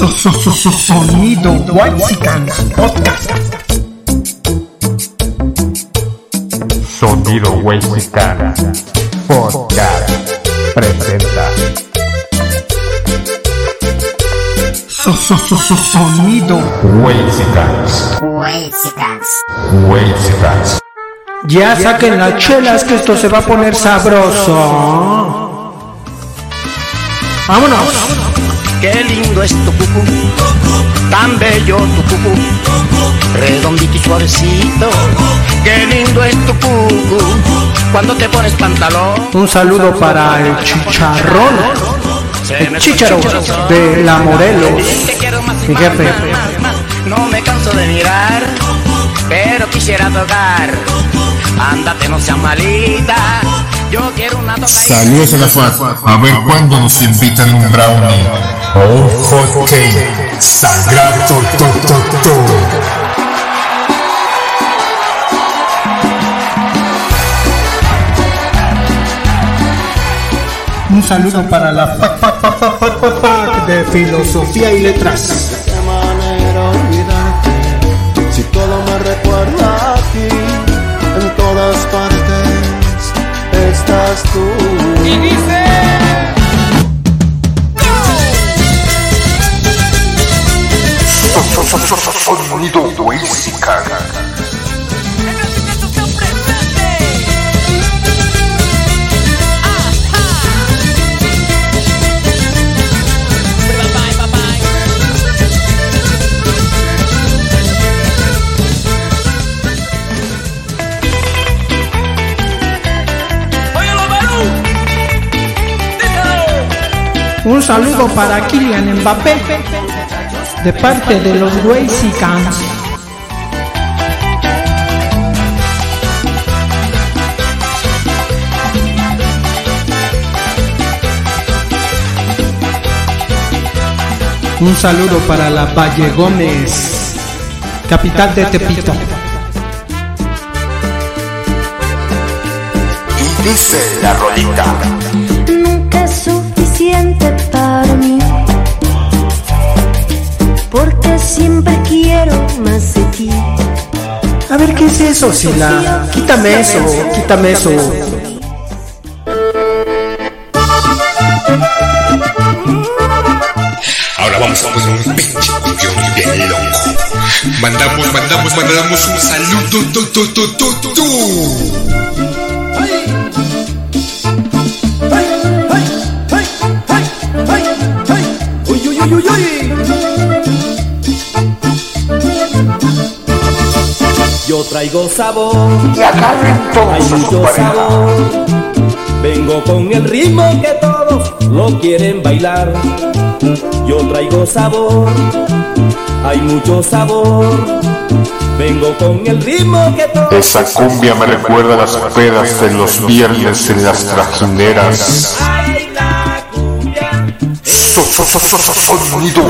Sonido Whitesicans Podcast. Sonido Whitesicans Podcast presenta Sonido Whitesicans Whitesicans Ya saquen las chelas que esto se va a poner sabroso. Vámonos. Qué lindo es tu cucú, tan bello tu cucú, redondito y suavecito. Qué lindo es tu cucú, cuando te pones pantalón. Un saludo para el chicharrón. El corazón. de la Morelos. Mi jefe. No me canso de mirar, pero quisiera tocar. Ándate, no seas malita. Yo quiero una. Saludos a la FAT. A ver cuándo nos invitan un brownie un hot cake. Sagrado to, to, to. Un saludo para la fac de filosofía y letras. qué manera olvidarte si todo me recuerda a ti en todas partes estás tú Sonido Un saludo para Kylian Mbappé de parte de los Whitesicans. Un saludo para la Valle Gómez, capital de Tepito. Y dice la rolita. Siempre quiero más de ti. A ver, ¿qué es eso, Sila? Quítame eso, quítame eso. Ahora vamos a poner un pinche bien loco. Mandamos, mandamos, mandamos un saludo. Tu, tu, tu, Yo traigo sabor, Y agarren hay todos mucho sabor. Vengo con el ritmo que todos lo quieren bailar. Yo traigo sabor, hay mucho sabor. Vengo con el ritmo que todos Esa cumbia me recuerda a las pedas de los viernes en las trajineras. Ay, la cumbia. So- so- so- Sonido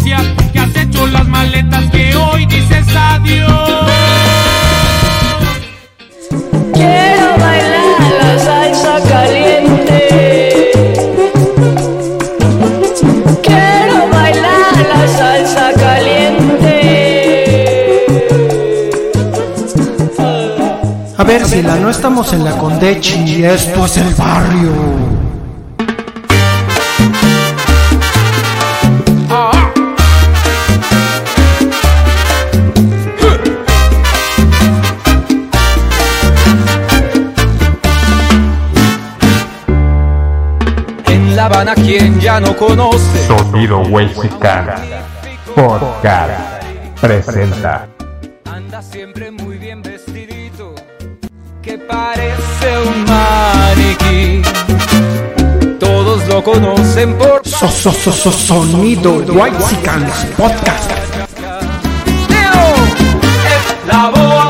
presencia, que has hecho las maletas, que hoy dices adiós. Quiero bailar la salsa caliente. Quiero bailar la salsa caliente. A ver, Sila, no estamos en la Condechi, esto es el barrio. Quien ya no conoce. Sonido Whitesicans Podcast presenta Anda siempre muy bien vestidito, que parece un maniquí. Todos lo conocen por So- so- so- so- sonido Whitesicans Podcast. La boa.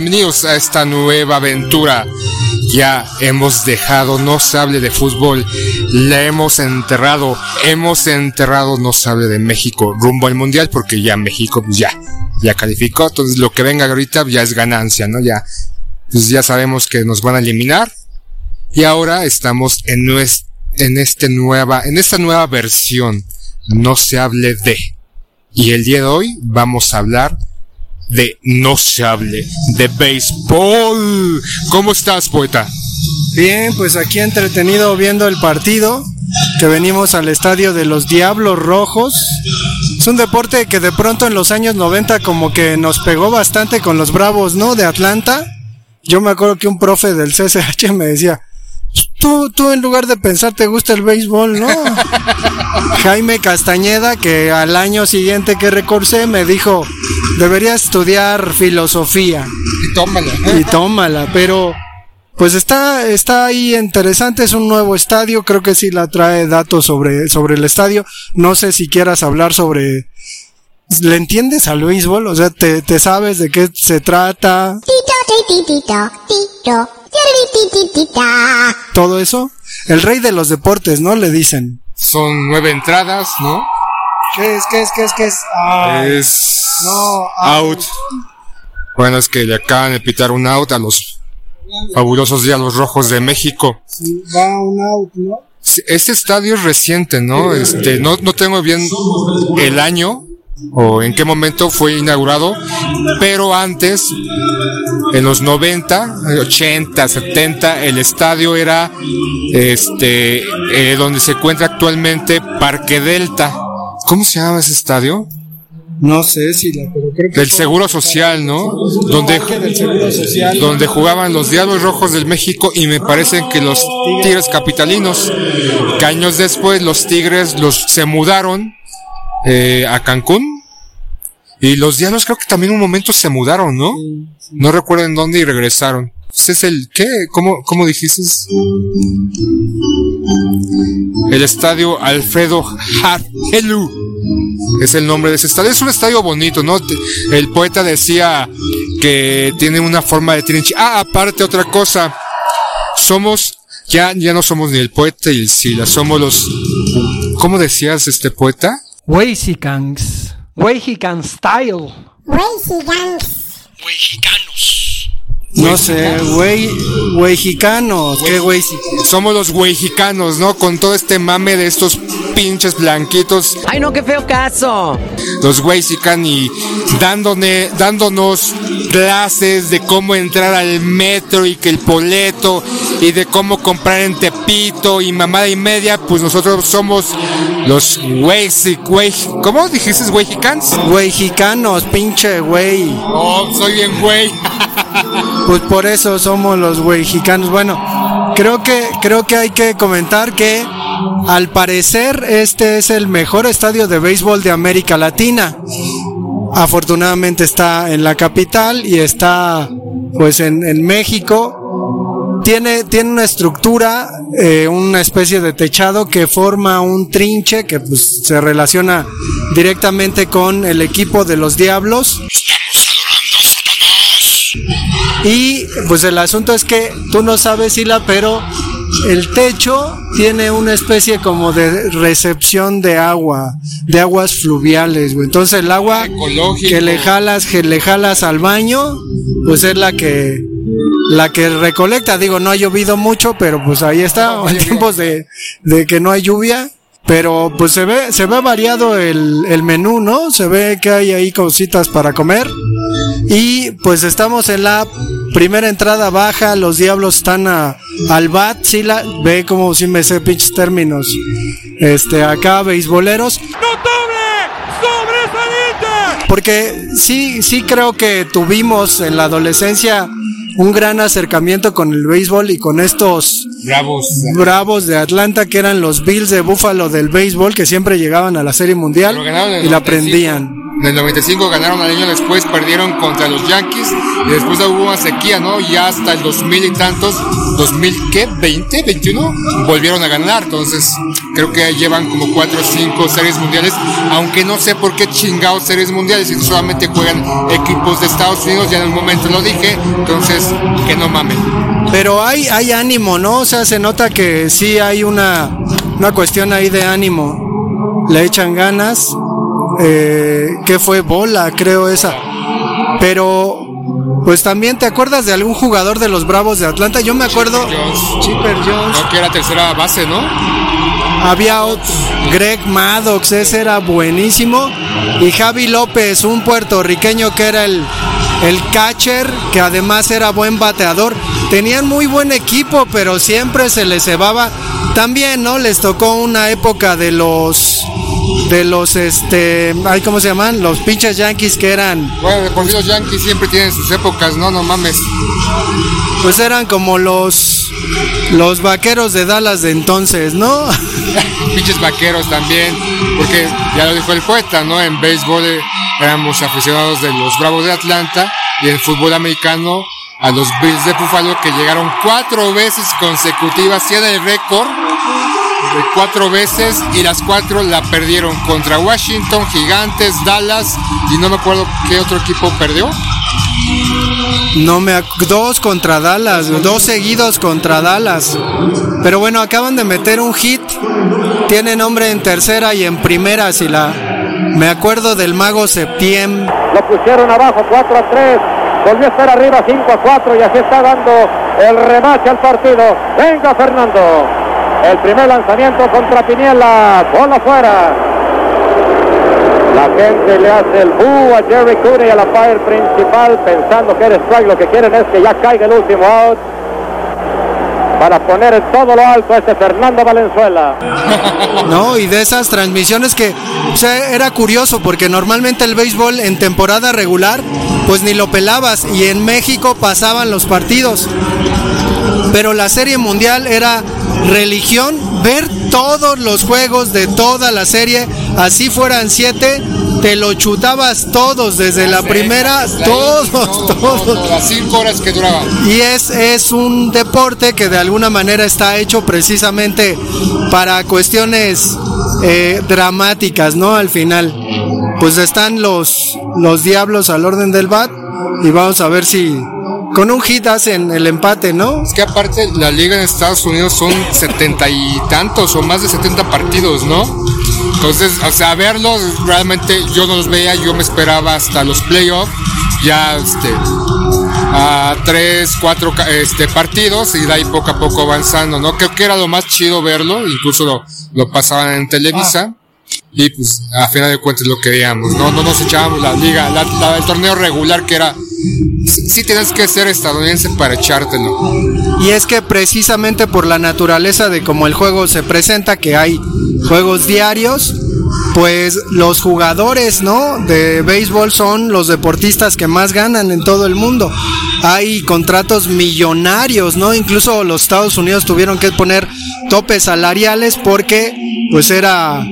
Bienvenidos a esta nueva aventura. Ya hemos dejado No se hable de fútbol, la hemos enterrado, hemos enterrado No se hable de México rumbo al mundial porque ya México pues ya, ya calificó, entonces lo que venga ahorita ya es ganancia, ¿no? Ya, pues ya sabemos que nos van a eliminar y ahora estamos en, nues- en, este nueva, en esta nueva versión, No se hable de. Y el día de hoy vamos a hablar No se hable de béisbol. ¿Cómo estás, poeta? Bien, pues aquí entretenido viendo el partido, que venimos al estadio de los Diablos Rojos. Es un deporte que de pronto en los años 90 como que nos pegó bastante con los Bravos, ¿no? De Atlanta. Yo me acuerdo que un profe del CSH me decía, tú, tú en lugar de pensar te gusta el béisbol, ¿no? Jaime Castañeda, que al año siguiente que recursé me dijo, deberías estudiar filosofía. Y tómala. Y tómala, pero pues está, está ahí interesante, es un nuevo estadio, creo que sí la trae datos sobre, sobre el estadio. No sé si quieras hablar sobre... ¿Le entiendes al béisbol? O sea, ¿te, te sabes de qué se trata? Todo eso. El rey de los deportes, ¿no? Le dicen. Son nueve entradas, ¿no? ¿Qué es? ¿Qué es? ¿Qué es? ¿Qué es? Ah, Es no, out. Bueno, es que le acaban de pitar un out a los fabulosos Diablos Rojos de México. sí, va un out, ¿no? Este estadio es reciente, ¿no? Este, no, no tengo bien el año o en qué momento fue inaugurado, pero antes, en los 90, 80, 70, el estadio era este eh, donde se encuentra actualmente Parque Delta. ¿Cómo se llama ese estadio? No sé si la, pero creo que Del Seguro Social, ¿no? Donde, Social. donde jugaban los Diablos Rojos del México y me parece que los Tigres Capitalinos, que años después los Tigres los se mudaron eh, a Cancún y los Diablos creo que también un momento se mudaron, ¿no? No recuerdo en dónde y regresaron. Ese es el qué? ¿Cómo, cómo dijiste? El estadio Alfredo Harelu es el nombre de ese estadio. Es un estadio bonito, ¿no? El poeta decía que tiene una forma de trinche. Ah, aparte otra cosa. Somos, ya, ya no somos ni el poeta y el Sila, somos los, ¿cómo decías este poeta? Wexicans. Wexican Style. No sé, güey, güeyjicanos, qué güey. Somos los güeyjicanos, ¿no? Con todo este mame de estos pinches blanquitos. Ay, no, qué feo caso. Los güeyjican y dándone, dándonos clases de cómo entrar al metro y que el boleto y de cómo comprar en Tepito y mamada y media, pues nosotros somos los güeysi, güey, ¿cómo dijiste güeyjicans? Güeyjicanos, pinche güey. Oh, soy bien güey. Pues por eso somos los güeyjicanos. Bueno, creo que, creo que hay que comentar que al parecer este es el mejor estadio de béisbol de América Latina. Afortunadamente está en la capital y está pues en, en México. Tiene, tiene una estructura, eh, una especie de techado que forma un trinche que pues, se relaciona directamente con el equipo de los Diablos. Y pues el asunto es que tú no sabes, Sila, pero el techo tiene una especie como de recepción de agua, de aguas fluviales, güey. Entonces el agua Ecológico. que le jalas, que le jalas al baño, pues es la que la que recolecta. Digo, no ha llovido mucho, pero pues ahí está, en tiempos de, de que no hay lluvia. Pero pues se ve, se ve variado el, el menú, ¿no? Se ve que hay ahí cositas para comer. Y pues estamos en la primera entrada baja, los diablos están a, al bat, sí la, ve como si me sé pinches términos. Este, acá beisboleros. Porque sí, sí creo que tuvimos en la adolescencia un gran acercamiento con el béisbol y con estos Bravos. bravos de Atlanta que eran los Bills de Buffalo del béisbol que siempre llegaban a la Serie Mundial y la 95. prendían. En el 95 ganaron al año después, perdieron contra los Yankees y después hubo una sequía, ¿no? Y hasta el 2000 y tantos, 2000, ¿qué? ¿20? ¿21? Volvieron a ganar. Entonces, creo que llevan como 4 o 5 series mundiales, aunque no sé por qué chingados series mundiales, si solamente juegan equipos de Estados Unidos, ya en un momento lo dije, entonces, que no mamen. Pero hay, hay ánimo, ¿no? O sea, se nota que sí hay una, una cuestión ahí de ánimo. Le echan ganas. Eh, que fue bola, creo esa. Pero, pues también te acuerdas de algún jugador de los Bravos de Atlanta. Yo me acuerdo. Chipper Jones. No, que era tercera base, ¿no? Había otro, Greg Maddox, ese era buenísimo. Y Javi López, un puertorriqueño que era el, el catcher, que además era buen bateador. Tenían muy buen equipo, pero siempre se les cebaba. También, ¿no? Les tocó una época de los de los este ay cómo se llaman los pinches yankees que eran bueno de por sí los yankees siempre tienen sus épocas no no mames pues eran como los los vaqueros de Dallas de entonces no pinches vaqueros también porque ya lo dijo el poeta no en béisbol eh, éramos aficionados de los Bravos de Atlanta y en fútbol americano a los Bills de Buffalo que llegaron cuatro veces consecutivas tiene el récord de cuatro veces y las cuatro la perdieron contra Washington, Gigantes, Dallas y no me acuerdo qué otro equipo perdió. No me dos contra Dallas, dos seguidos contra Dallas. Pero bueno, acaban de meter un hit. Tiene nombre en tercera y en primera, si la me acuerdo del mago Septiem. Lo pusieron abajo 4 a 3. Volvió a estar arriba 5 a 4 y así está dando el remate al partido. Venga Fernando. El primer lanzamiento contra Piniela. Bola fuera. La gente le hace el boo a Jerry Cooney a la fire principal pensando que eres strike. Lo que quieren es que ya caiga el último out. Para poner todo lo alto a este Fernando Valenzuela. No, y de esas transmisiones que era curioso porque normalmente el béisbol en temporada regular pues ni lo pelabas y en México pasaban los partidos. Pero la serie mundial era religión, ver todos los juegos de toda la serie, así fueran siete, te lo chutabas todos desde la primera, todos, todos. Las cinco horas que duraban. Y es, es un deporte que de alguna manera está hecho precisamente para cuestiones eh, dramáticas, ¿no? Al final, pues están los, los diablos al orden del bat y vamos a ver si con un hit hacen el empate, ¿no? Es que aparte la liga en Estados Unidos son setenta y tantos o más de 70 partidos, ¿no? Entonces, o sea, verlos realmente yo no los veía, yo me esperaba hasta los playoffs, ya este a tres, cuatro este, partidos y de ahí poco a poco avanzando, ¿no? Creo que era lo más chido verlo, incluso lo, lo pasaban en Televisa. Y pues a final de cuentas lo que veíamos, ¿no? No nos echábamos la liga, la- la- el torneo regular que era... Sí tienes que ser estadounidense para echártelo. Y es que precisamente por la naturaleza de cómo el juego se presenta, que hay juegos diarios, pues los jugadores, ¿no? De béisbol son los deportistas que más ganan en todo el mundo. Hay contratos millonarios, ¿no? Incluso los Estados Unidos tuvieron que poner topes salariales porque pues era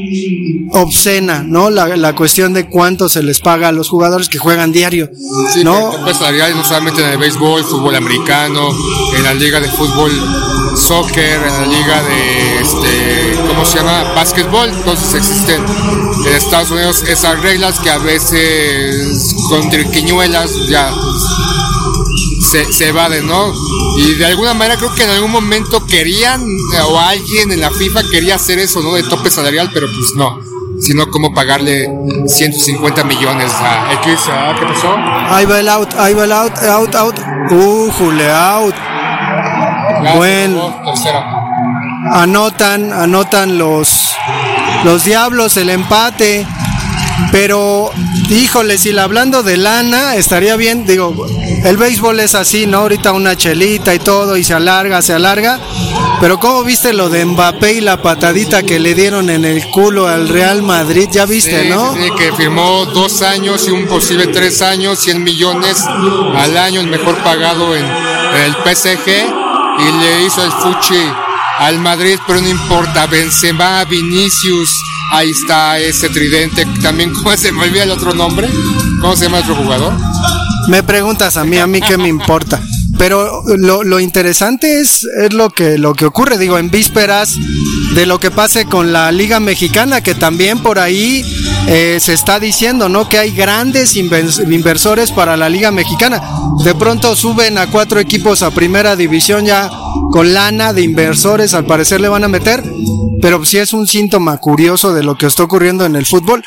obscena, ¿no? La, la cuestión de cuánto se les paga a los jugadores que juegan diario, Sí, ¿no? salariales no solamente en el béisbol, fútbol americano, en la liga de fútbol, soccer, en la liga de, este, ¿cómo se llama? Básquetbol. Entonces existen en Estados Unidos esas reglas que a veces con triquiñuelas ya se, se evaden, ¿no? Y de alguna manera creo que en algún momento querían, eh, o alguien en la FIFA quería hacer eso, ¿no? De tope salarial, pero pues no. Sino como pagarle 150 millones a X. ¿Qué pasó? Ahí va el out, ahí va el out, out, out. Uh, jule, out. Ya, Buen. se acabó, tercera. Anotan, anotan los, los diablos el empate. Pero, híjole, si la hablando de lana, estaría bien. Digo, el béisbol es así, ¿no? Ahorita una chelita y todo, y se alarga, se alarga. Pero, ¿cómo viste lo de Mbappé y la patadita que le dieron en el culo al Real Madrid? Ya viste, Sí, ¿no? sí, que firmó dos años y un posible tres años, 100 millones al año, el mejor pagado en, en el PSG, y le hizo el fuchi al Madrid, pero no importa, Benzema, Vinicius, ahí está ese tridente, también, ¿cómo se me olvida el otro nombre? ¿Cómo se llama el otro jugador? Me preguntas a mí, a mí qué me importa. Pero lo, lo interesante es, es lo que lo que ocurre, digo, en vísperas de lo que pase con la Liga Mexicana, que también por ahí eh, se está diciendo, ¿no? Que hay grandes invers- inversores para la Liga Mexicana. De pronto suben a cuatro equipos a primera división ya con lana de inversores, al parecer le van a meter, pero sí es un síntoma curioso de lo que está ocurriendo en el fútbol.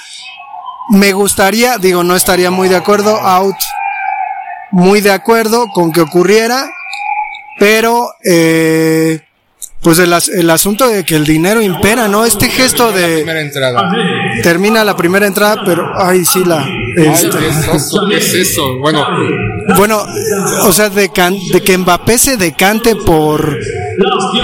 Me gustaría, digo, no estaría muy de acuerdo, out, muy de acuerdo con que ocurriera, pero eh, pues el, as- el asunto de que el dinero impera, ¿no? Este gesto de Primera entrada. termina la primera entrada, pero ay sí la Ay, este, ¿qué es eso? ¿Qué es eso? Bueno, bueno, o sea, de, can- de que Mbappé se decante por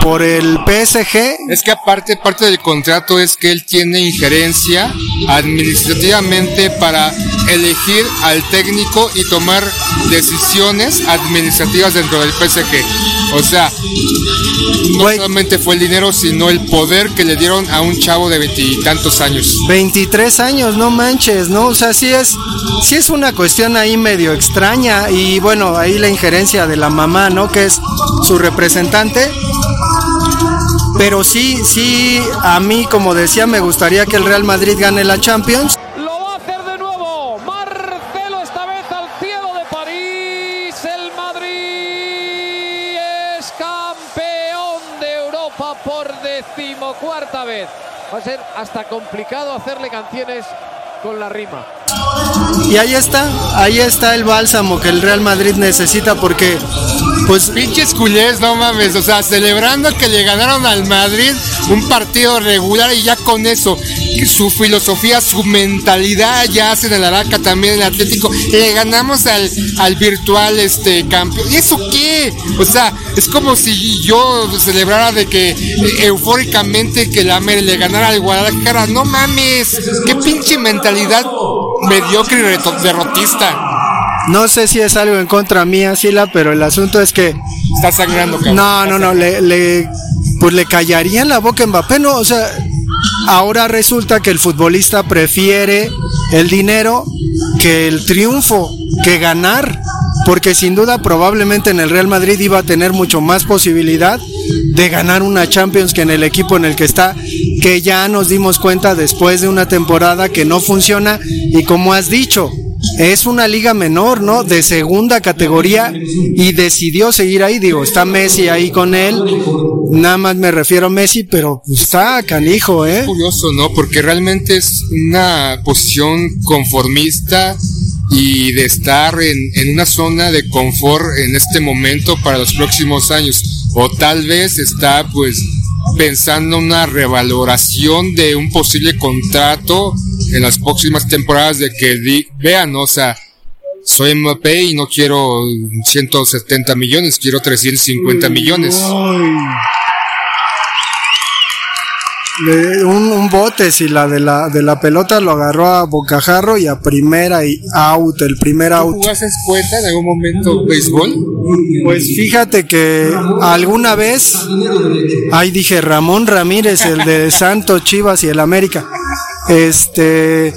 por el PSG, es que aparte, parte del contrato es que él tiene injerencia administrativamente para elegir al técnico y tomar decisiones administrativas dentro del PSG. O sea, no solamente fue el dinero, sino el poder que le dieron a un chavo de veintitantos años. 23 años, no manches, ¿no? O sea, sí es, sí es una cuestión ahí medio extraña y bueno, ahí la injerencia de la mamá, ¿no? Que es su representante. Pero sí, sí, a mí, como decía, me gustaría que el Real Madrid gane la Champions. Lo va a hacer de nuevo. Marcelo esta vez al cielo de París. El Madrid es campeón de Europa por decimocuarta vez. Va a ser hasta complicado hacerle canciones con la rima. Y ahí está, ahí está el bálsamo que el Real Madrid necesita porque, pues, Pinches culés, no mames, o sea, celebrando que le ganaron al Madrid un partido regular y ya con eso, su filosofía, su mentalidad ya hacen el Araca también el Atlético, le ganamos al, al virtual este campeón. ¿Y eso qué? O sea, es como si yo celebrara de que eh, eufóricamente que la América le ganara al Guadalajara. No mames, qué pinche mentalidad mediocre y derrotista. no sé si es algo en contra mía, Sila, pero el asunto es que Está sangrando, cabrón. No, no, no, le, le- pues le callaría en la boca a Mbappé, no, o sea, ahora resulta que el futbolista prefiere el dinero que el triunfo, que ganar, porque sin duda probablemente en el Real Madrid iba a tener mucho más posibilidad de ganar una Champions que en el equipo en el que está, que ya nos dimos cuenta después de una temporada que no funciona y como has dicho, es una liga menor, ¿no? De segunda categoría y decidió seguir ahí. Digo, está Messi ahí con él. Nada más me refiero a Messi, pero está canijo, ¿eh? curioso, ¿no? Porque realmente es una posición conformista y de estar en una zona de confort en este momento para los próximos años. O tal vez está pues pensando una revaloración de un posible contrato en las próximas temporadas de que vean, o sea, soy Mbappé y no quiero 170 millones, quiero 350 millones. Le- un, un bote, si la de la de la pelota lo agarró a bocajarro y a primera y out, el primer out. ¿Jugaste cuenta en algún momento béisbol? Pues fíjate que alguna vez, ahí dije Ramón Ramírez, el de Santos, Chivas y el América. Este,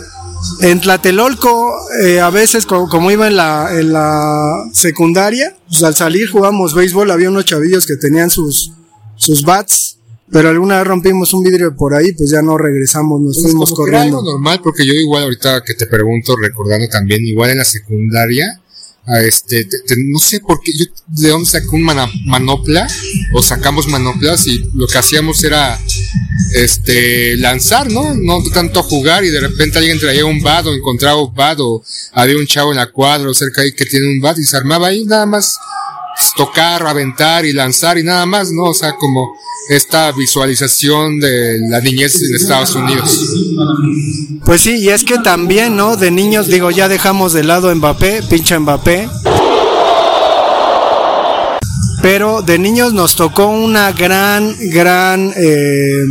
en Tlatelolco, eh, a veces co- como iba en la, en la secundaria, pues al salir jugamos béisbol, había unos chavillos que tenían sus, sus bats, pero alguna vez rompimos un vidrio por ahí, pues ya no regresamos, nos Pues fuimos como que era corriendo. algo normal, porque yo igual ahorita que te pregunto, recordando también, igual en la secundaria, a este, te- te- no sé por qué, yo de dónde saqué un mana- manopla, o sacamos manoplas y lo que hacíamos era, este, lanzar, ¿no? No tanto jugar y de repente alguien traía un bat o encontraba un bat o había un chavo en la cuadra o cerca ahí que tiene un bat y se armaba ahí nada más tocar, aventar y lanzar y nada más, ¿no? O sea, como esta visualización de la niñez en Estados Unidos. Pues sí, y es que también, ¿no? De niños, digo, ya dejamos de lado Mbappé, pinche Mbappé. Pero de niños nos tocó una gran, gran, eh,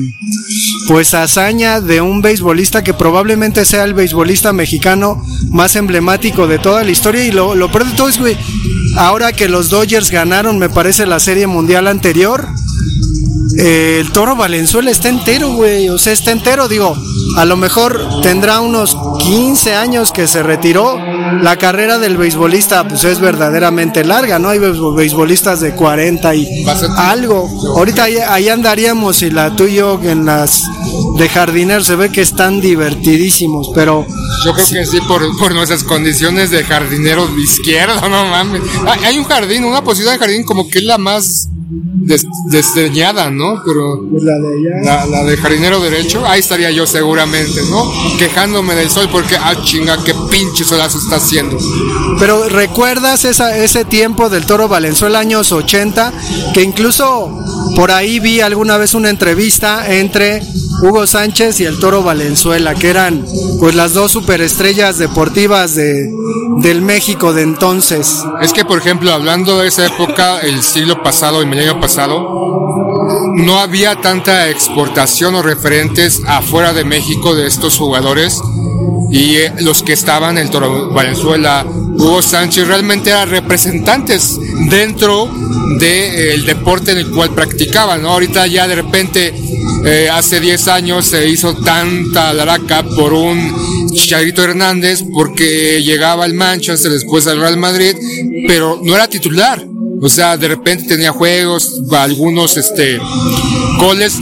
pues hazaña de un beisbolista que probablemente sea el beisbolista mexicano más emblemático de toda la historia. Y lo, lo peor todo es, güey, ahora que los Dodgers ganaron, me parece, la serie mundial anterior, eh, el toro Valenzuela está entero, güey. O sea, está entero, digo. A lo mejor tendrá unos 15 años que se retiró. La carrera del beisbolista, pues es verdaderamente larga, ¿no? Hay beis- beisbolistas de 40 y algo. Ahorita ahí, ahí andaríamos y la tú y yo en las de jardinero se ve que están divertidísimos, pero Yo creo que sí, por, por nuestras condiciones de jardinero de izquierda, no mames. Hay, un jardín, una posición de jardín como que es la más des- desdeñada, ¿no? Pero la de allá. la, la de jardinero derecho, ahí estaría yo seguramente, ¿no? Quejándome del sol porque, ah, chinga, qué pinche solazo está haciendo. Pero recuerdas esa, ese tiempo del Toro Valenzuela, años 80, que incluso por ahí vi alguna vez una entrevista entre Hugo Sánchez y el Toro Valenzuela, que eran pues las dos superestrellas deportivas de, del México de entonces. Es que, por ejemplo, hablando de esa época, el siglo pasado, el milenio pasado, no había tanta exportación o referentes afuera de México de estos jugadores y eh, los que estaban, el Toro Valenzuela, Hugo Sánchez, realmente eran representantes dentro del deporte en el cual practicaban, ¿no? Ahorita ya de repente, eh, hace 10 años se hizo tanta laraca por un Chicharito Hernández porque llegaba al Manchester después al Real Madrid, pero no era titular. O sea, de repente tenía juegos, algunos este goles,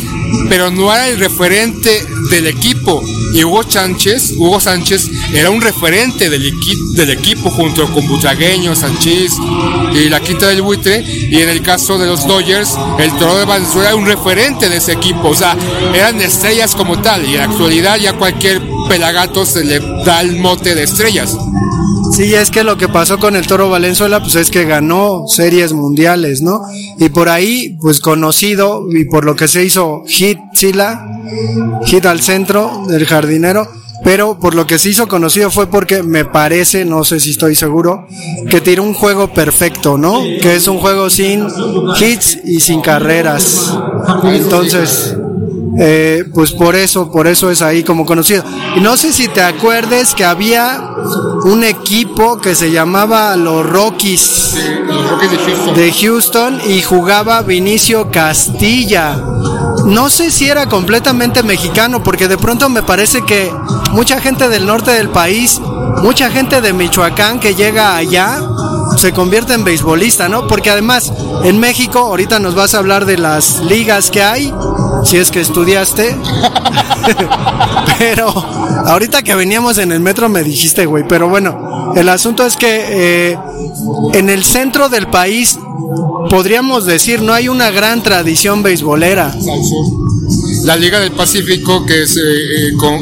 pero no era el referente del equipo. Y Hugo Sánchez, Hugo Sánchez era un referente del, equi- del equipo junto con Butragueño, Sánchez y la Quinta del Buitre. Y en el caso de los Dodgers, el Toro de Valenzuela era un referente de ese equipo. O sea, eran estrellas como tal. Y en la actualidad ya cualquier pelagato se le da el mote de estrellas. Sí, es que lo que pasó con el Toro Valenzuela, pues es que ganó series mundiales, ¿no? Y por ahí, pues conocido, y por lo que se hizo hit, Sila, hit al centro del jardinero, pero por lo que se hizo conocido fue porque me parece, no sé si estoy seguro, que tiró un juego perfecto, ¿no? Que es un juego sin hits y sin carreras. Entonces, eh, pues por eso, por eso es ahí como conocido. Y no sé si te acuerdes que había un equipo que se llamaba los Rockies Los Rockies de Houston. de Houston y jugaba Vinicio Castilla. No sé si era completamente mexicano, porque de pronto me parece que mucha gente del norte del país, mucha gente de Michoacán que llega allá, se convierte en beisbolista, ¿no? Porque además, en México, ahorita nos vas a hablar de las ligas que hay, si es que estudiaste. pero ahorita que veníamos en el metro me dijiste, güey, pero bueno, el asunto es que eh, en el centro del país podríamos decir no hay una gran tradición beisbolera. La Liga del Pacífico, que es eh, eh, con-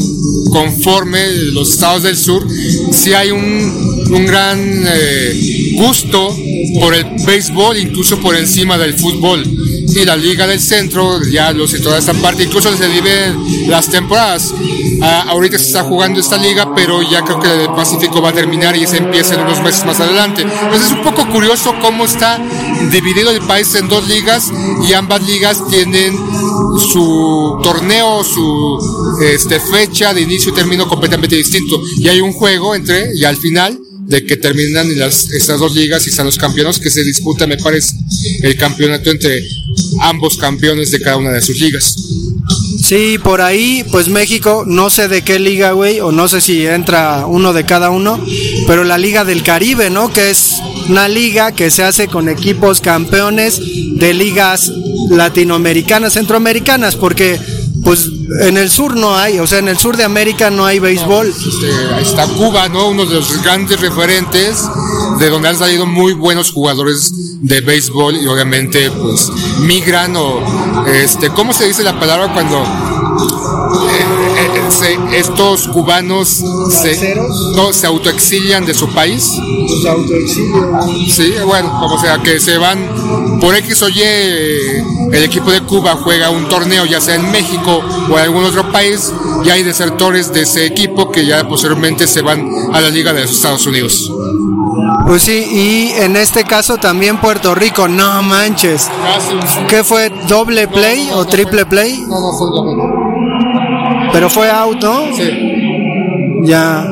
conforme los estados del sur, sí hay un, un gran eh, gusto por el béisbol, incluso por encima del fútbol. Y la Liga del Centro, ya lo sé, toda esta parte, incluso se dividen las temporadas. Ah, ahorita se está jugando esta liga, pero ya creo que del Pacífico va a terminar y se empieza en unos meses más adelante. Entonces es un poco curioso cómo está dividido el país en dos ligas y ambas ligas tienen su torneo, su este, fecha de inicio y término completamente distinto. Y hay un juego entre, y al final, de que terminan las, estas dos ligas y están los campeones que se disputa, me parece, el campeonato entre ambos campeones de cada una de sus ligas. Sí, por ahí, pues México, no sé de qué liga, güey, o no sé si entra uno de cada uno, pero la Liga del Caribe, ¿no? Que es una liga que se hace con equipos campeones de ligas latinoamericanas, centroamericanas, porque pues en el sur no hay, o sea, en el sur de América no hay béisbol. Este, ahí está Cuba, ¿no? Uno de los grandes referentes, de donde han salido muy buenos jugadores de béisbol y obviamente pues migran o este, ¿cómo se dice la palabra cuando eh, se- estos cubanos se, no, se autoexilian de su país? Sí, bueno, como sea, que se van por X o Y, eh, el equipo de Cuba juega un torneo, ya sea en México o en algún otro país, y hay desertores de ese equipo que ya posteriormente se van a la Liga de los Estados Unidos. Pues sí, y en este caso también Puerto Rico, no manches. ¿Qué fue? ¿Doble play o triple play? No, no fue doble. Pero fue out, ¿no? Sí. Ya.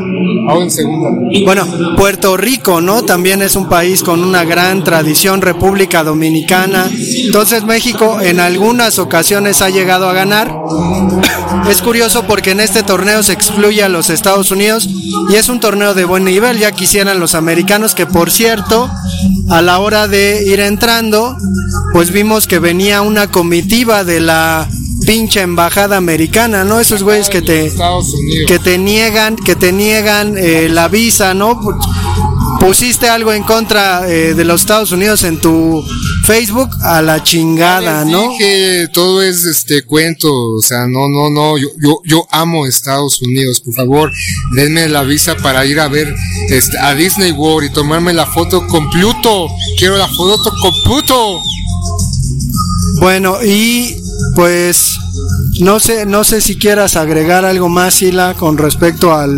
Aún segunda. Bueno, Puerto Rico, ¿no? También es un país con una gran tradición, República Dominicana. Entonces México en algunas ocasiones ha llegado a ganar. Es curioso porque en este torneo se excluye a los Estados Unidos y es un torneo de buen nivel. Ya quisieran los americanos que, por cierto, a la hora de ir entrando, pues vimos que venía una comitiva de la pinche embajada americana, ¿no? Esos güeyes que te que te niegan, que te niegan eh, la visa, ¿no? Pusiste algo en contra eh, de los Estados Unidos en tu Facebook a la chingada, ¿no? que todo es este cuento, o sea, no, no, no, yo, yo, yo amo Estados Unidos, por favor, denme la visa para ir a ver este, a Disney World y tomarme la foto con Pluto, quiero la foto con Pluto. Bueno, y pues no sé, no sé si quieras agregar algo más, Sila, con respecto al,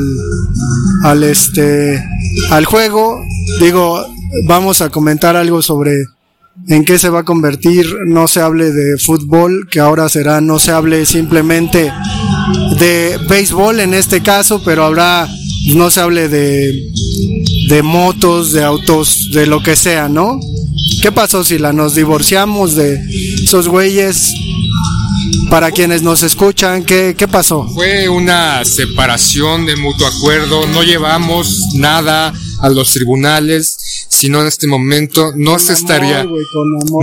al este, al juego. Digo, vamos a comentar algo sobre en qué se va a convertir. No se hable de fútbol, que ahora será, no se hable simplemente de béisbol en este caso, pero habrá, no se hable de, de motos, de autos, de lo que sea, ¿no? ¿Qué pasó, Sila? Nos divorciamos de esos güeyes para quienes nos escuchan, ¿qué, ¿qué, pasó? Fue una separación de mutuo acuerdo, no llevamos nada a los tribunales, sino en este momento no se estaría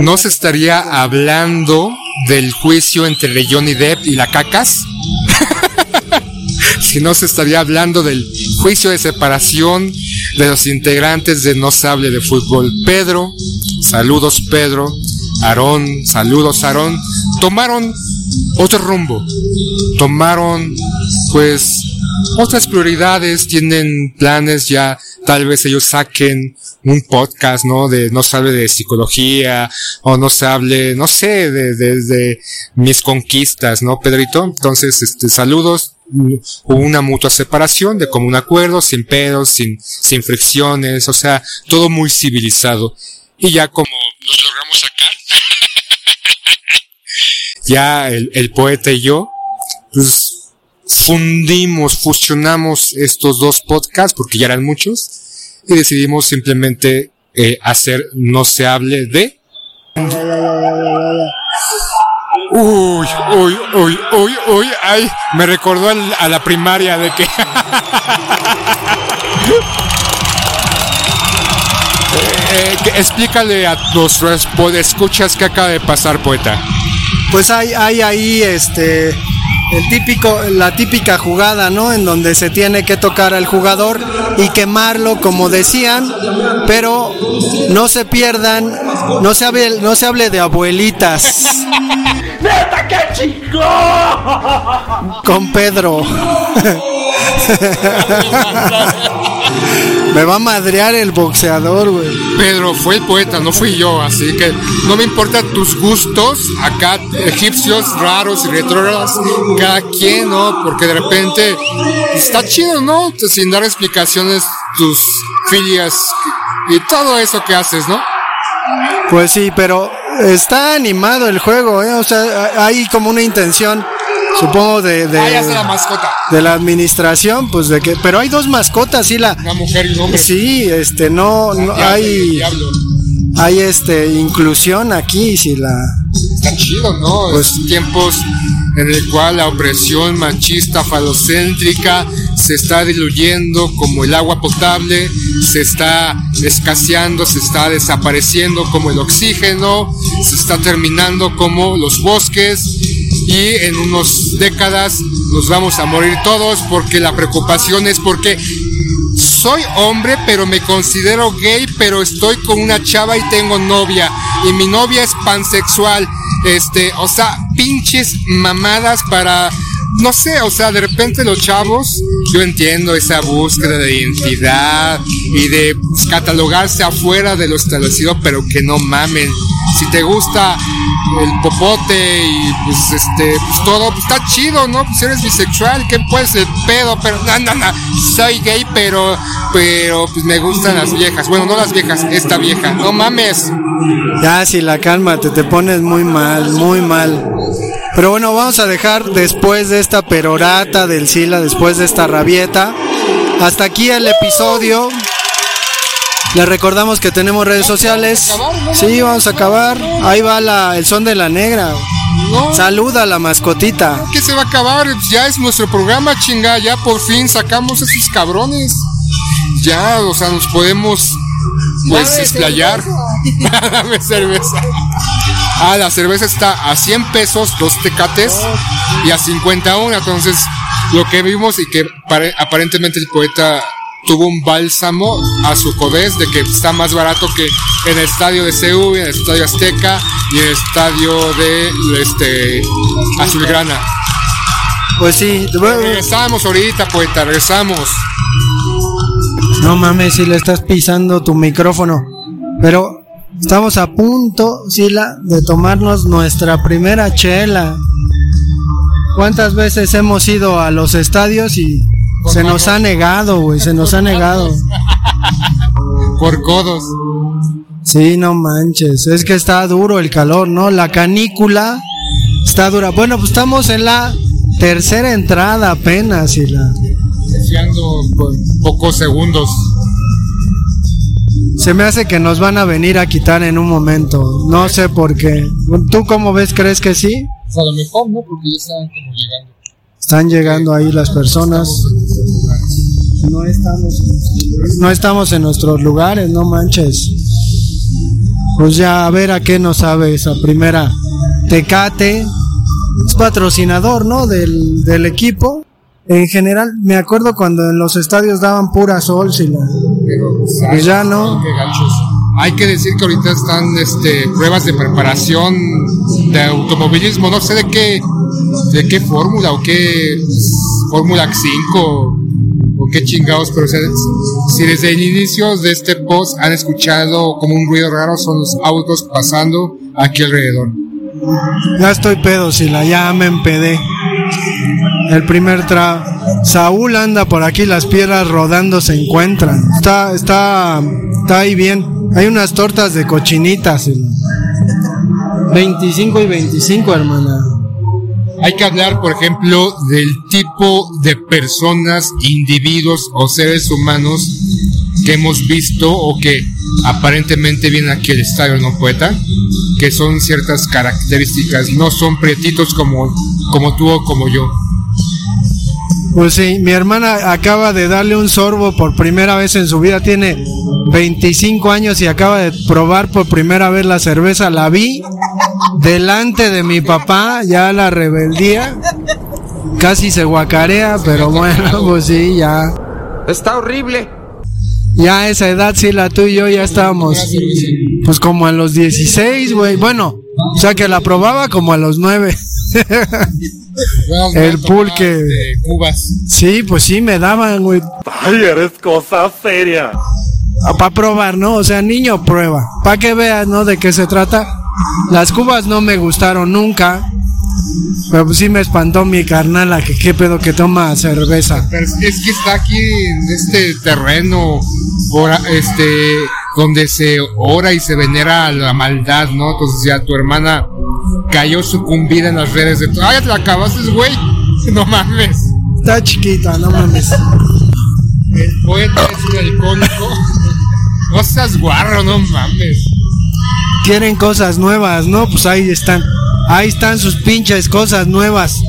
no se estaría hablando del juicio entre Johnny Depp y la Cacas. sino se estaría hablando del juicio de separación de los integrantes de No se hable de fútbol. Pedro, saludos Pedro, Aarón, saludos Aarón, tomaron otro rumbo. Tomaron, pues, otras prioridades, tienen planes ya, tal vez ellos saquen un podcast, ¿no? De, no se hable de psicología, o no se hable, no sé, de, de, de mis conquistas, ¿no, Pedrito? Entonces, este, saludos, hubo una mutua separación de común acuerdo, sin pedos, sin, sin fricciones, o sea, todo muy civilizado. Y ya como nos logramos sacar, ya el, el, poeta y yo, pues fundimos, fusionamos estos dos podcasts, porque ya eran muchos, y decidimos simplemente eh, hacer No se hable de... Uy, uy, uy, uy, uy, ay, me recordó al, a la primaria de que... eh, que explícale a nuestros escuchas qué acaba de pasar, poeta. Pues hay, hay ahí este el típico, la típica jugada, ¿no? En donde se tiene que tocar al jugador y quemarlo, como decían, pero no se pierdan, no se hable, no se hable de abuelitas. ¡Neta, qué chingón! Con Pedro. Me va a madrear el boxeador, güey. Pedro fue el poeta, no fui yo, así que no me importan tus gustos acá egipcios raros y retrógrados, cada quien, ¿no? Porque de repente está chido, ¿no? Sin dar explicaciones tus filias y todo eso que haces, ¿no? Pues sí, pero está animado el juego, ¿eh? O sea, hay como una intención supongo de de, ah, ya la mascota. de la administración pues de que pero hay dos mascotas sí la una mujer y un hombre. Sí este no, no hay hay este inclusión aquí sí la está chido no pues tiempos en el cual la opresión machista falocéntrica se está diluyendo como el agua potable, se está escaseando, se está desapareciendo como el oxígeno, se está terminando como los bosques y en unas décadas nos vamos a morir todos porque la preocupación es porque soy hombre pero me considero gay pero estoy con una chava y tengo novia. Y mi novia es pansexual. Este o sea pinches mamadas para no sé, o sea, de repente los chavos, yo entiendo esa búsqueda de identidad y de catalogarse afuera de lo establecido, pero que no mamen. Si te gusta el popote y pues este, pues todo, pues está chido, ¿no? Pues eres bisexual, ¿qué pues el pedo? Pero no, no, no, soy gay, pero, pero pues me gustan las viejas. Bueno, no las viejas, esta vieja, no mames. Ya, si la calma, te, te pones muy mal, muy mal. Pero bueno, vamos a dejar después de esta perorata del Sila, después de esta rabieta, hasta aquí el episodio. Les recordamos que tenemos redes sociales. Sí, vamos a acabar. Ahí va la, el son de la negra. Saluda a la mascotita. ¿Qué se va a acabar? Ya es nuestro programa, chinga. Ya por fin sacamos a esos cabrones. Ya, o sea, nos podemos pues Dame explayar. Dame cerveza. Ah, la cerveza está a 100 pesos, dos tecates, y a 51. Entonces, lo que vimos y que pare- aparentemente el poeta tuvo un bálsamo a su codés de que está más barato que en el estadio de CU, en el estadio Azteca y en el estadio de este Azulgrana. Pues sí, regresamos ahorita, poeta, regresamos. No mames, si le estás pisando tu micrófono. Pero estamos a punto, Sila, de tomarnos nuestra primera chela. ¿Cuántas veces hemos ido a los estadios y se nos ha negado, güey? Se nos ha negado. Por codos. Sí, no manches. Es que está duro el calor, ¿no? La canícula está dura. Bueno, pues estamos en la tercera entrada apenas, Sila. Deseando por pocos segundos. Se me hace que nos van a venir a quitar en un momento. No sé por qué. ¿Tú cómo ves? ¿Crees que sí? Pues a lo mejor, ¿no? Porque ya están como llegando. Están llegando ahí las personas. No estamos, no estamos en nuestros lugares, no manches. Pues ya a ver a qué nos sabe esa primera Tecate. Es patrocinador, ¿no? Del, del equipo. En general, me acuerdo cuando en los estadios daban pura sol, si la... Pues ya no. Qué. Hay que decir que ahorita están este, pruebas de preparación de automovilismo, no sé de qué, de qué fórmula o qué fórmula 5 o qué chingados, pero o sea, si desde el inicio de este post han escuchado como un ruido raro, son los autos pasando aquí alrededor. Ya estoy pedo, Sila, ya me empedé. El primer tra. Saúl anda por aquí, las piedras rodando se encuentran. Está, está, está ahí bien. Hay unas tortas de cochinitas. Sila. 25 y 25, hermana. Hay que hablar, por ejemplo, del tipo de personas, individuos o seres humanos que hemos visto o que aparentemente vienen aquí al estadio no poeta, que son ciertas características, no son prietitos como, como tú o como yo. Pues sí, mi hermana acaba de darle un sorbo por primera vez en su vida. Tiene 25 años y acaba de probar por primera vez la cerveza. La vi delante de mi papá, ya la rebeldía. Casi se guacarea, pero bueno, pues sí, ya. Está horrible. Ya a esa edad, sí, la tú y yo ya estábamos. Pues como a los 16, güey. Bueno, o sea que la probaba como a los 9. El pulque. Cubas. Sí, pues sí, me daban, güey. Ay, eres cosa seria. Para probar, ¿no? O sea, niño, prueba. Para que veas, ¿no? De qué se trata. Las cubas no me gustaron nunca. Pero pues sí me espantó mi carnal a que qué pedo que toma cerveza. Pero es, es que está aquí en este terreno ora- este donde se ora y se venera a la maldad, ¿no? Entonces ya tu hermana cayó sucumbida en las redes de... ¡Ah, ya te la acabaste, güey! No mames. Está chiquita, no mames. El poeta es un alcohólico. No seas guarro, no mames. Quieren cosas nuevas, ¿no? Pues ahí están. Ahí están sus pinches cosas nuevas.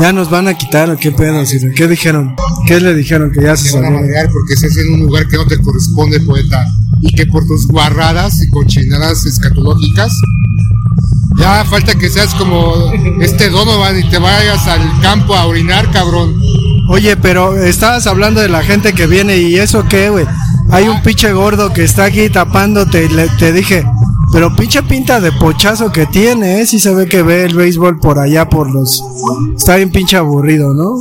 Ya nos van a quitar, ¿o qué pedo? Ciro? ¿Qué dijeron? ¿Qué le dijeron? Que ya se Te van a salió. madrear porque estás en un lugar que no te corresponde, poeta. Y que por tus guarradas y cochinadas escatológicas, ya falta que seas como este Donovan y te vayas al campo a orinar, cabrón. Oye, pero estabas hablando de la gente que viene y eso qué, güey. Hay un pinche gordo que está aquí tapándote y le, te dije, pero pinche pinta de pochazo que tiene, ¿eh? Si se ve que ve el béisbol por allá por los... Está bien pinche aburrido, ¿no?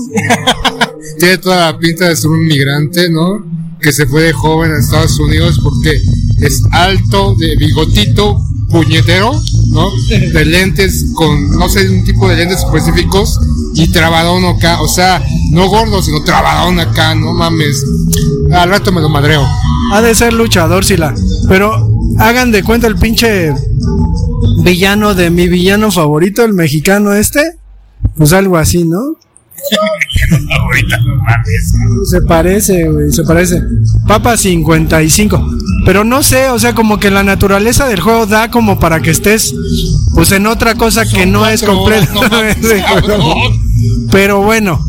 Tiene toda la pinta de ser un migrante, ¿no? Que se fue de joven a Estados Unidos porque es alto, de bigotito, puñetero, ¿no? De lentes con, no sé, un tipo de lentes específicos y trabadón acá, o sea, no gordo, sino trabadón acá, no mames. Al rato me lo madreo. Ha de ser luchador, Sila. Pero hagan de cuenta el pinche villano de mi villano favorito, el mexicano este. Pues algo así, ¿no? Ahorita no mames. Se parece, güey, se parece. Papa 55. Pero no sé, o sea, como que la naturaleza del juego da como para que estés, pues en otra cosa que no es cabrón. Pero bueno,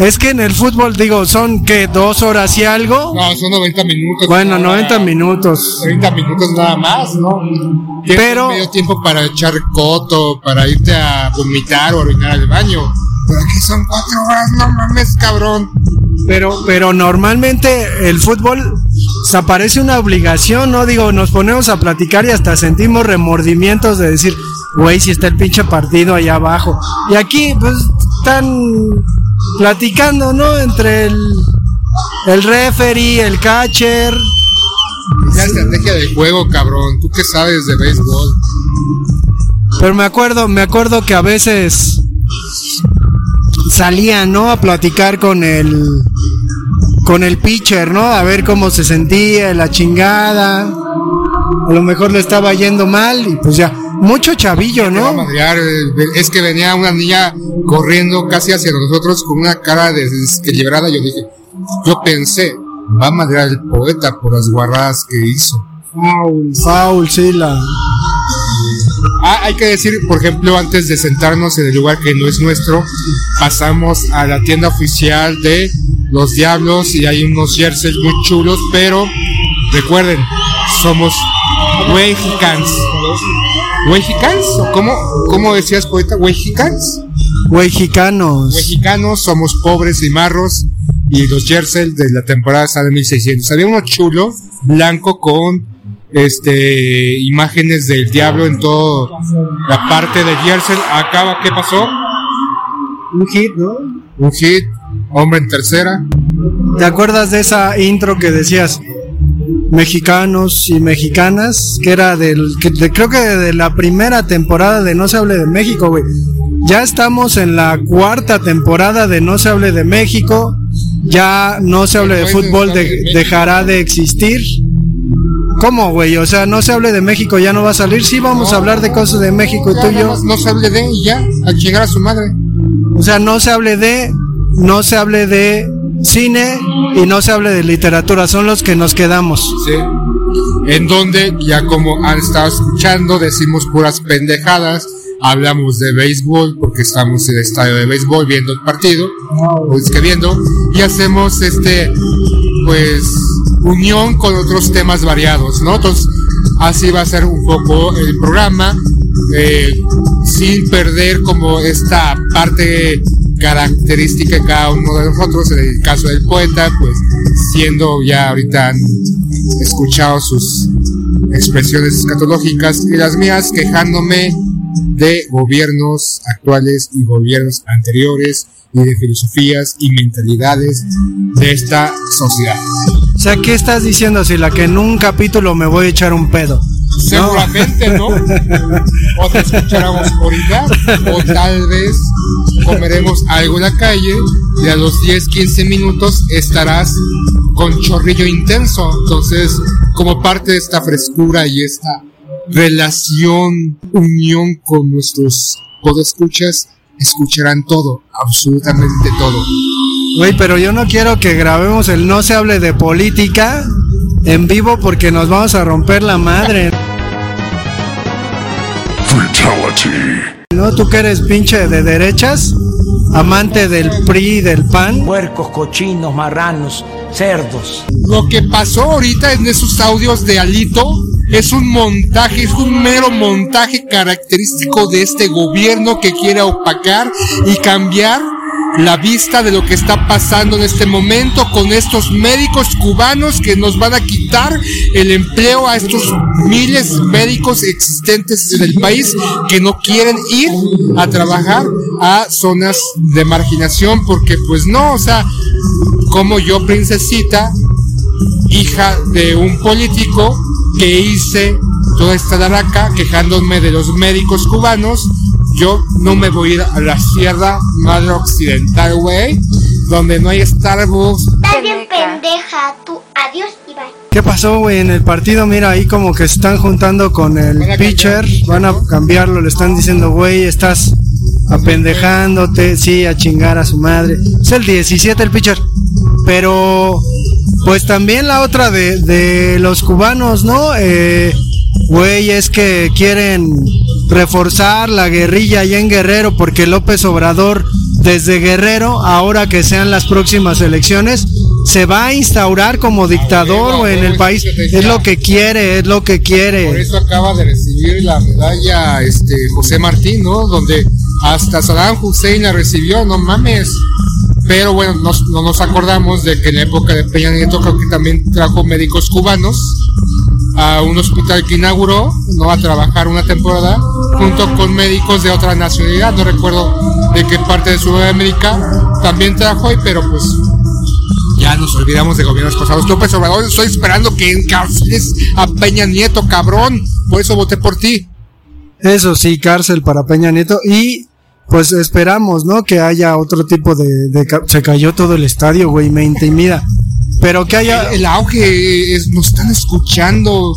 es que en el fútbol, digo, son que dos horas y algo. No, son 90 minutos. Bueno, una hora, 90 minutos. 30 minutos nada más, ¿no? Tienes Pero- medio tiempo para echar coto, para irte a vomitar o orinar al baño. Pero aquí son cuatro horas, no mames, cabrón. Pero, pero normalmente el fútbol se aparece una obligación, ¿no? Digo, nos ponemos a platicar y hasta sentimos remordimientos de decir, güey, si está el pinche partido allá abajo. Y aquí, pues, están platicando, ¿no? Entre el, el referee, el catcher. Ya estrategia del juego, cabrón. ¿Tú qué sabes de béisbol? Pero me acuerdo, me acuerdo que a veces salía, ¿no? A platicar con el con el pitcher, ¿no? A ver cómo se sentía, la chingada. A lo mejor le estaba yendo mal y pues ya. Mucho chavillo, ¿no? eh, Es que venía una niña corriendo casi hacia nosotros con una cara de desquilibrada. Yo dije, yo pensé, va a madrear el poeta por las guarradas que hizo. Foul, foul, sí, la. Ah, hay que decir, por ejemplo, antes de sentarnos en el lugar que no es nuestro, pasamos a la tienda oficial de los Diablos y hay unos jerseys muy chulos, pero recuerden, somos. ¿Wejicans? ¿O ¿Cómo, ¿Cómo decías, poeta? ¿Wejicans? Wejicanos. Mexicanos, somos pobres y marros y los jerseys de la temporada salen 1600. Había uno chulo, blanco con este imágenes del diablo en toda la parte del jersey. Acaba, ¿qué pasó? Un hit, ¿no? Un hit, hombre en tercera. ¿Te acuerdas de esa intro que decías? Mexicanos y mexicanas, que era del, que de- creo que de la primera temporada de No se hable de México, güey. Ya estamos en la cuarta temporada de No se hable de México. Ya No se hable de fútbol, de- dejará de existir. ¿Cómo, güey? O sea, No se hable de México, ya no va a salir. Sí, vamos a hablar de cosas de México y tú y yo. No se hable de y ya, a chingar a su madre. O sea, no se hable de, no se hable de cine y no se hable de literatura, son los que nos quedamos. Sí. En donde, ya como han estado escuchando, decimos puras pendejadas. Hablamos de béisbol porque estamos en el estadio de béisbol viendo el partido, pues que viendo, y hacemos este, pues, unión con otros temas variados, ¿no? Entonces, así va a ser un poco el programa, eh, sin perder como esta parte característica de cada uno de nosotros, en el caso del poeta, pues siendo ya ahorita han escuchado sus expresiones escatológicas y las mías quejándome de gobiernos actuales y gobiernos anteriores y de filosofías y mentalidades de esta sociedad. O sea, ¿qué estás diciendo si la que en un capítulo me voy a echar un pedo? Seguramente, ¿no? O te escucharemos ahorita, o tal vez comeremos algo en la calle y a los 10, 15 minutos estarás con chorrillo intenso. Entonces, como parte de esta frescura y esta relación, unión con nuestros podescuchas, escucharán todo, absolutamente todo. Güey, pero yo no quiero que grabemos el no se hable de política en vivo porque nos vamos a romper la madre. ¿No? Tú que eres pinche de derechas, amante del PRI, del PAN. Puercos, cochinos, marranos, cerdos. Lo que pasó ahorita en esos audios de Alito es un montaje, es un mero montaje característico de este gobierno que quiere opacar y cambiar la vista de lo que está pasando en este momento con estos médicos cubanos que nos van a quitar el empleo a estos miles de médicos existentes en el país que no quieren ir a trabajar a zonas de marginación porque pues no, o sea, como yo princesita, hija de un político que hice toda esta daraca quejándome de los médicos cubanos, yo no me voy a ir a la Sierra Madre Occidental, güey, donde no hay Starbucks. Estás bien pendeja, tú. Adiós y bye. ¿Qué pasó, güey? En el partido, mira, ahí como que se están juntando con el pitcher, van a cambiarlo, le están diciendo, güey, estás apendejándote, sí, a chingar a su madre. Es el 17 el pitcher. Pero, pues también la otra de, de los cubanos, ¿no? Eh, güey, es que quieren reforzar la guerrilla allá en Guerrero porque López Obrador desde Guerrero, ahora que sean las próximas elecciones, se va a instaurar como dictador güey, en el país. Es lo que quiere, es lo que Por quiere. eso acaba de recibir la medalla este José Martín, ¿no? Donde hasta Saddam Hussein la recibió, no mames. Pero bueno, nos- no nos acordamos de que en la época de Peña Nieto creo que también trajo médicos cubanos a un hospital que inauguró, no a trabajar una temporada, junto con médicos de otra nacionalidad, no recuerdo de qué parte de Sudamérica, también trajo, y pero pues ya nos olvidamos de gobiernos pasados. López Obrador, estoy esperando que encarceles a Peña Nieto, cabrón. Por eso voté por ti. Eso sí, cárcel para Peña Nieto. Y pues esperamos, ¿no? Que haya otro tipo de... de se cayó todo el estadio, güey, me intimida. Pero que haya... El auge es, nos están escuchando.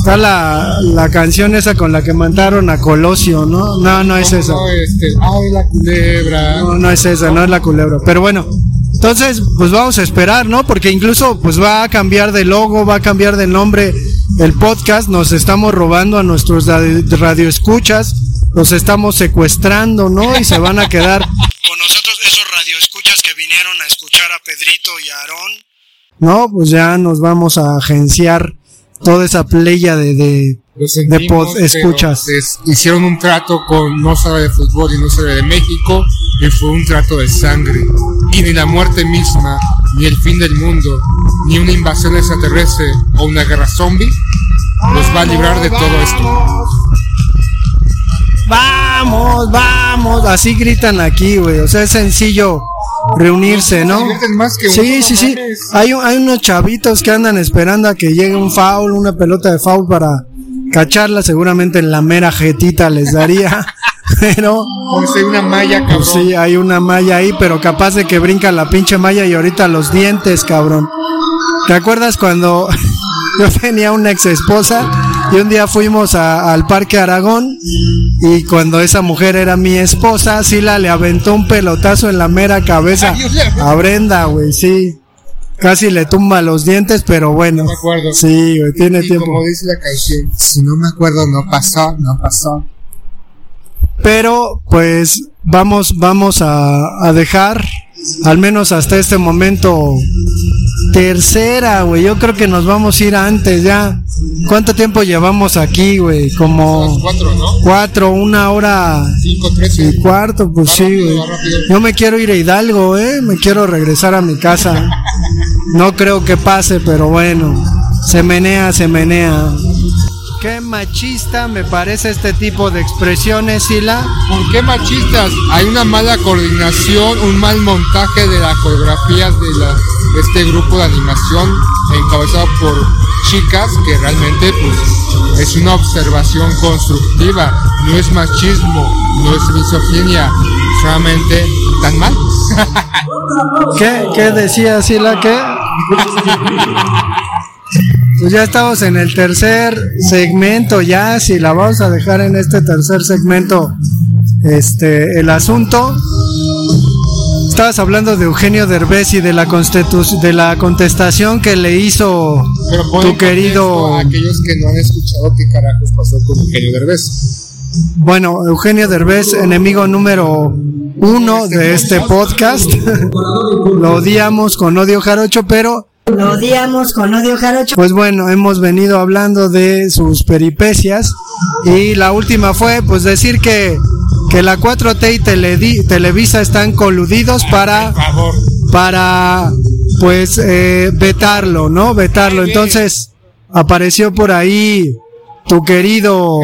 Está la, la canción esa con la que mataron a Colosio, ¿no? No, no es esa. No, este, ay, la culebra. No, no es esa, no es la culebra. Pero bueno, entonces, pues vamos a esperar, ¿no? Porque incluso, pues va a cambiar de logo, va a cambiar de nombre el podcast. Nos estamos robando a nuestros radio- radioescuchas, los estamos secuestrando, ¿no? Y se van a quedar con nosotros esos radioescuchas que vinieron a escuchar a Pedrito y a Aarón. No, pues ya nos vamos a agenciar toda esa playa de, de, de pod escuchas. hicieron un trato con no sabe de fútbol y no sabe de México y fue un trato de sangre. Y ni la muerte misma, ni el fin del mundo, ni una invasión extraterrestre o una guerra zombie nos va a librar de todo esto. Vamos, vamos, así gritan aquí, güey. O sea, es sencillo reunirse, ¿no? Sí, sí, sí. Hay, un- hay unos chavitos que andan esperando a que llegue un foul, una pelota de foul para cacharla. Seguramente en la mera jetita les daría. Pero. Pues hay una malla, cabrón. Pues sí, hay una malla ahí, pero capaz de que brinca la pinche malla y ahorita los dientes, cabrón. ¿Te acuerdas cuando yo tenía una ex esposa y un día fuimos a- al Parque Aragón y cuando esa mujer era mi esposa, Sila le aventó un pelotazo en la mera cabeza a Brenda, güey, sí. Casi le tumba los dientes, pero bueno. me acuerdo. Sí, güey, tiene Y tiempo. como dice la canción, si no me acuerdo, no pasó, no pasó. Pero pues vamos, vamos a, a dejar, al menos hasta este momento, tercera, güey. Yo creo que nos vamos a ir antes ya. ¿Cuánto tiempo llevamos aquí, güey? Como Cuatro, ¿no? cuatro, una hora Cinco, y cuarto, pues sí, güey. Yo me quiero ir a Hidalgo, eh. Me quiero regresar a mi casa. No creo que pase, pero bueno. Se menea, se menea. Qué machista me parece este tipo de expresiones, Sila. ¿Por qué machistas? Hay una mala coordinación, un mal montaje de la coreografía de, la, de este grupo de animación encabezado por chicas que realmente pues es una observación constructiva, no es machismo, no es misoginia, solamente tan mal. ¿Qué, qué decía Sila? ¿Qué? Pues ya estamos en el tercer segmento, ya si la vamos a dejar en este tercer segmento, este, el asunto. Estabas hablando de Eugenio Derbez y de la de la contestación que le hizo tu querido. a aquellos que no han escuchado qué carajos pasó con Eugenio Derbez. Bueno, Eugenio Derbez, enemigo número uno de este podcast. Lo odiamos con odio jarocho, pero Lo odiamos con odio jarocho. Pues bueno, hemos venido hablando de sus peripecias y la última fue pues decir que, que la 4T y Teledi- Televisa están coludidos para, para pues eh, vetarlo, ¿no? Vetarlo. Entonces apareció por ahí tu querido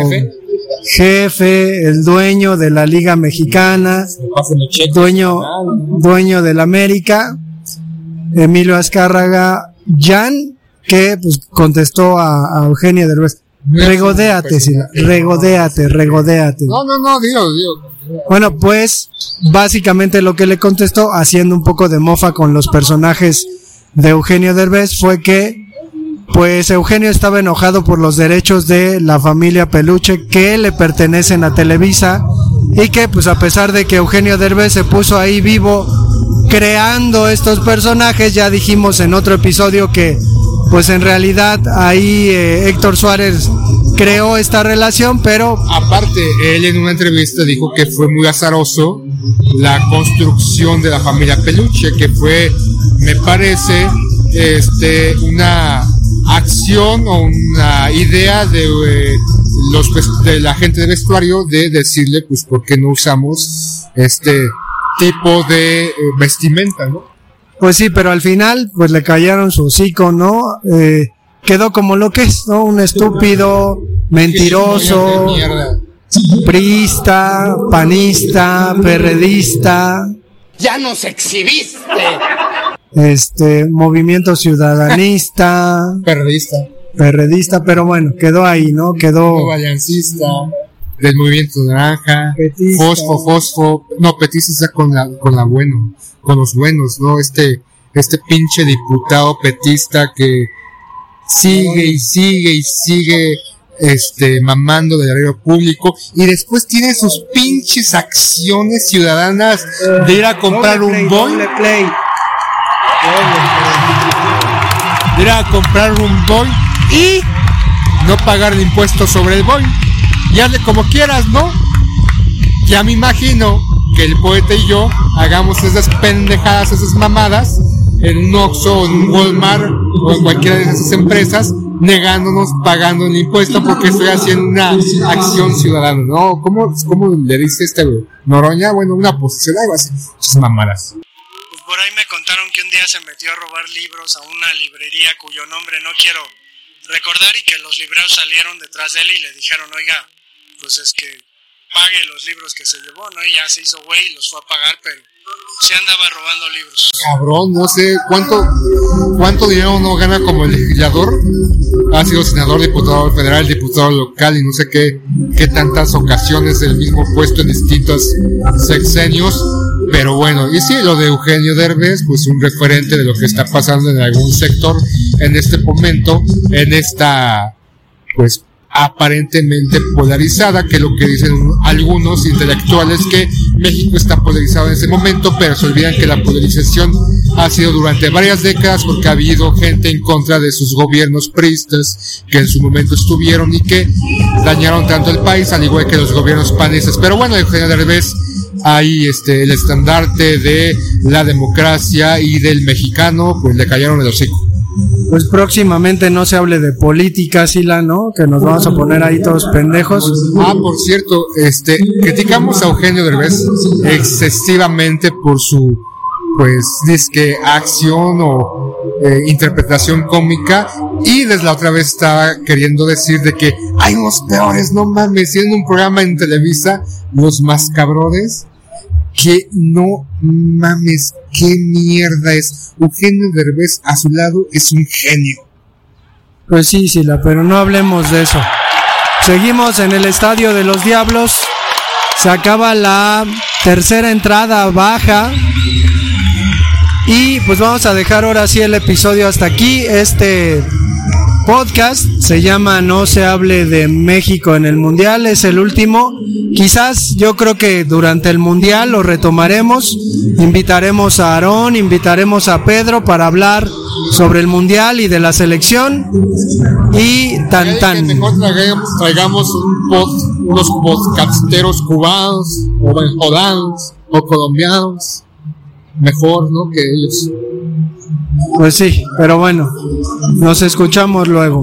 jefe, el dueño de la Liga Mexicana, dueño, dueño del América, Emilio Azcárraga Jan, que pues contestó a, a Eugenio Derbez. Regodéate, Sila, regodéate, regodéate. No, no, no, digo, digo. Bueno, pues básicamente lo que le contestó, haciendo un poco de mofa con los personajes de Eugenio Derbez, fue que pues Eugenio estaba enojado por los derechos de la familia Peluche que le pertenecen a Televisa y que pues a pesar de que Eugenio Derbez se puso ahí vivo creando estos personajes, ya dijimos en otro episodio que pues en realidad ahí eh, Héctor Suárez creó esta relación, pero... Aparte, él en una entrevista dijo que fue muy azaroso la construcción de la familia Peluche, que fue, me parece, este, una acción o una idea de, eh, los, de la gente de vestuario de decirle, pues, ¿por qué no usamos este tipo de eh, vestimenta, no? Pues sí, pero al final, pues le callaron su hocico, ¿no? Eh, quedó como lo que es, ¿no? Un estúpido, mentiroso, priista, panista, perredista. Ya nos exhibiste. Este, movimiento ciudadanista. Perredista. Perredista, pero bueno, quedó ahí, ¿no? Quedó. Del movimiento naranja. Fosfo, fosfo. No, petista está con la, con la bueno. Con los buenos, ¿no? Este, este pinche diputado petista que sigue y sigue y sigue este mamando del dinero público y después tiene sus pinches acciones ciudadanas de ir a comprar un boy de ir a comprar un boy y no pagar el impuesto sobre el boy y hazle como quieras no ya me imagino que el poeta y yo hagamos esas pendejadas esas mamadas en un Oxxo o en un Walmart o en cualquiera de esas empresas negándonos pagando el impuesto porque estoy haciendo una acción ciudadana, ¿no? ¿Cómo, cómo le dice este Noroña? Bueno, una posición, algo así. Esas mamadas. Pues por ahí me contaron que un día se metió a robar libros a una librería cuyo nombre no quiero recordar y que los libreros salieron detrás de él y le dijeron, oiga, pues es que pague los libros que se llevó, ¿no? Y ya se hizo güey y los fue a pagar, pero se andaba robando libros. Cabrón, no sé cuánto cuánto dinero uno gana como legislador. Ha sido senador, diputado federal, diputado local y no sé qué, qué tantas ocasiones el mismo puesto en distintos sexenios. Pero bueno, y sí, lo de Eugenio Derbez, pues un referente de lo que está pasando en algún sector en este momento, en esta, pues, aparentemente polarizada, que lo que dicen algunos intelectuales, que México está polarizado en ese momento, pero se olvidan que la polarización ha sido durante varias décadas porque ha habido gente en contra de sus gobiernos priistas que en su momento estuvieron y que dañaron tanto el país, al igual que los gobiernos panistas. Pero bueno, Eugenio Derbez, ahí este, el estandarte de la democracia y del mexicano, pues le cayeron el hocico pues próximamente no se hable de política, Sila, ¿no? Que nos vamos a poner ahí todos pendejos. Ah, por cierto, este, criticamos a Eugenio Derbez excesivamente por su, pues, disque acción o eh, interpretación cómica y desde la otra vez estaba queriendo decir de que hay unos peores, no mames, siendo un programa en Televisa, los más cabrones que no mames, qué mierda es. Eugenio Derbez a su lado es un genio. Pues sí, Sila, pero no hablemos de eso. Seguimos en el Estadio de los Diablos. Se acaba la tercera entrada baja. Y pues vamos a dejar ahora sí el episodio hasta aquí. Este podcast. Se llama No se hable de México en el Mundial. Es el último. Quizás yo creo que durante el Mundial lo retomaremos. Invitaremos a Aarón, invitaremos a Pedro para hablar sobre el Mundial y de la selección. Y tan tan. Mejor traigamos, traigamos un unos podcasteros cubanos o venezolanos o colombianos. Mejor, ¿no? Que ellos. Pues sí, pero bueno, nos escuchamos luego.